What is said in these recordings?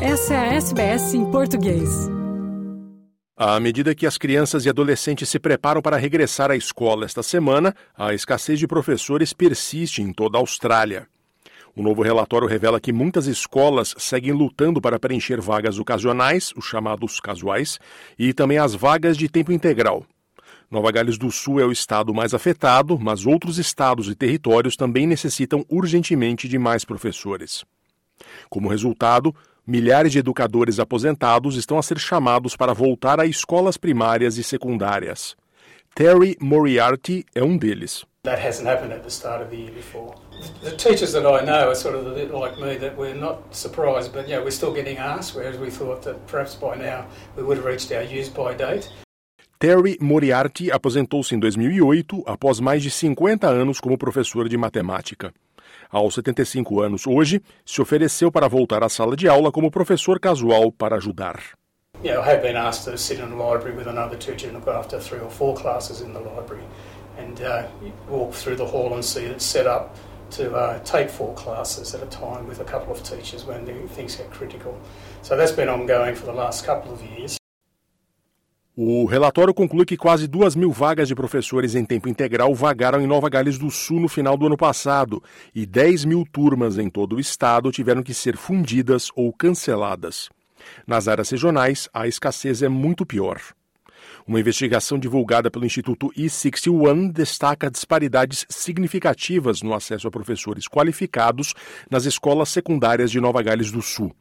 Essa é a SBS em português. À medida que as crianças e adolescentes se preparam para regressar à escola esta semana, a escassez de professores persiste em toda a Austrália. O novo relatório revela que muitas escolas seguem lutando para preencher vagas ocasionais, os chamados casuais, e também as vagas de tempo integral. Nova Gales do Sul é o estado mais afetado, mas outros estados e territórios também necessitam urgentemente de mais professores. Como resultado, milhares de educadores aposentados estão a ser chamados para voltar a escolas primárias e secundárias. Terry Moriarty é um deles. That hasn't happened at the start of the year before. The teachers that I know are sort of a bit like me that we're not surprised, but yeah, we're still getting asked, whereas we thought that perhaps by now we would have reached our use by date. Terry Moriarty aposentou-se em 2008 após mais de 50 anos como professor de matemática. Aos 75 anos hoje, se ofereceu para voltar à sala de aula como professor casual para ajudar. Yeah, I have been asked to sit in the library with another teacher and look after three or four classes in the library and uh, walk through the hall and see it set up to uh, take four classes at a time with a couple of teachers when things get critical. So that's been ongoing for the last couple of years. O relatório conclui que quase duas mil vagas de professores em tempo integral vagaram em Nova Gales do Sul no final do ano passado e 10 mil turmas em todo o estado tiveram que ser fundidas ou canceladas. Nas áreas regionais, a escassez é muito pior. Uma investigação divulgada pelo Instituto E61 destaca disparidades significativas no acesso a professores qualificados nas escolas secundárias de Nova Gales do Sul.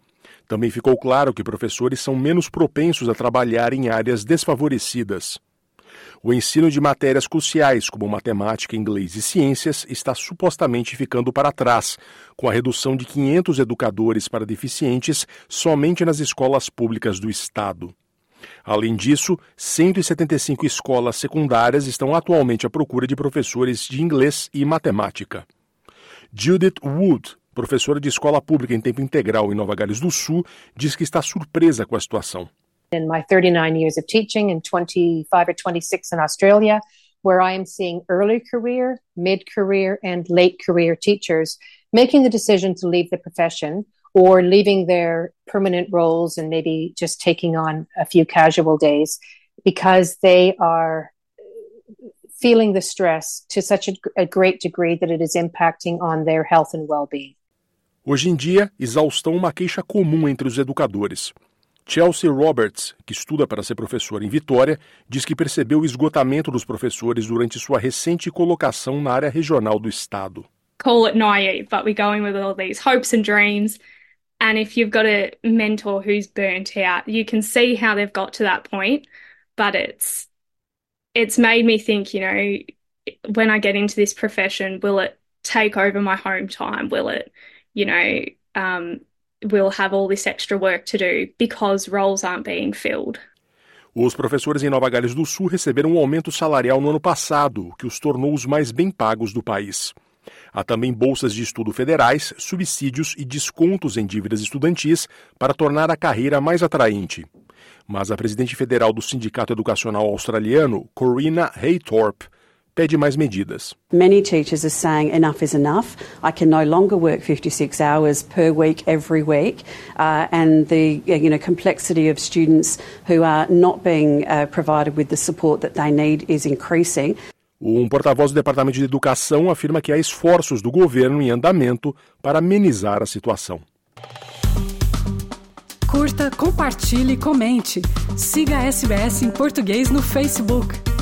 Também ficou claro que professores são menos propensos a trabalhar em áreas desfavorecidas. O ensino de matérias cruciais, como matemática, inglês e ciências, está supostamente ficando para trás, com a redução de 500 educadores para deficientes somente nas escolas públicas do Estado. Além disso, 175 escolas secundárias estão atualmente à procura de professores de inglês e matemática. Judith Wood, professora de escola pública em tempo integral em Nova Gales do Sul, diz que está surpresa com a situação. In my 39 years of teaching and 25 or 26 in Australia, where I am seeing early career, mid career, and late career teachers making the decision to leave the profession or leaving their permanent roles and maybe just taking on a few casual days because they are feeling the stress to such a, a great degree that it is impacting on their health and well being. Hoje em dia, exaustão é uma queixa comum entre os educadores. Chelsea Roberts, que estuda para ser professora em Vitória, diz que percebeu o esgotamento dos professores durante sua recente colocação na área regional do estado. Call it naive, but we're going with all these hopes and dreams. And if you've got a mentor who's burnt out, you can see how they've got to that point. But it's it's made me think, you know, when I get into this profession, will it take over my home time? Will it you know, um, we'll have all this extra work to do because roles aren't being filled. Os professores em Nova Gales do Sul receberam um aumento salarial no ano passado, que os tornou os mais bem pagos do país. Há também bolsas de estudo federais, subsídios e descontos em dívidas estudantis para tornar a carreira mais atraente. Mas a presidente federal do Sindicato Educacional Australiano, Corina Haythorpe, pede mais medidas. Many teachers are saying enough is enough. I can no longer work 56 hours per week every week, uh, and the you know complexity of students who are not being uh, provided with the support that they need is increasing. Um porta-voz do Departamento de Educação afirma que há esforços do governo em andamento para amenizar a situação. Curta, compartilhe, comente. Siga a SBS em português no Facebook.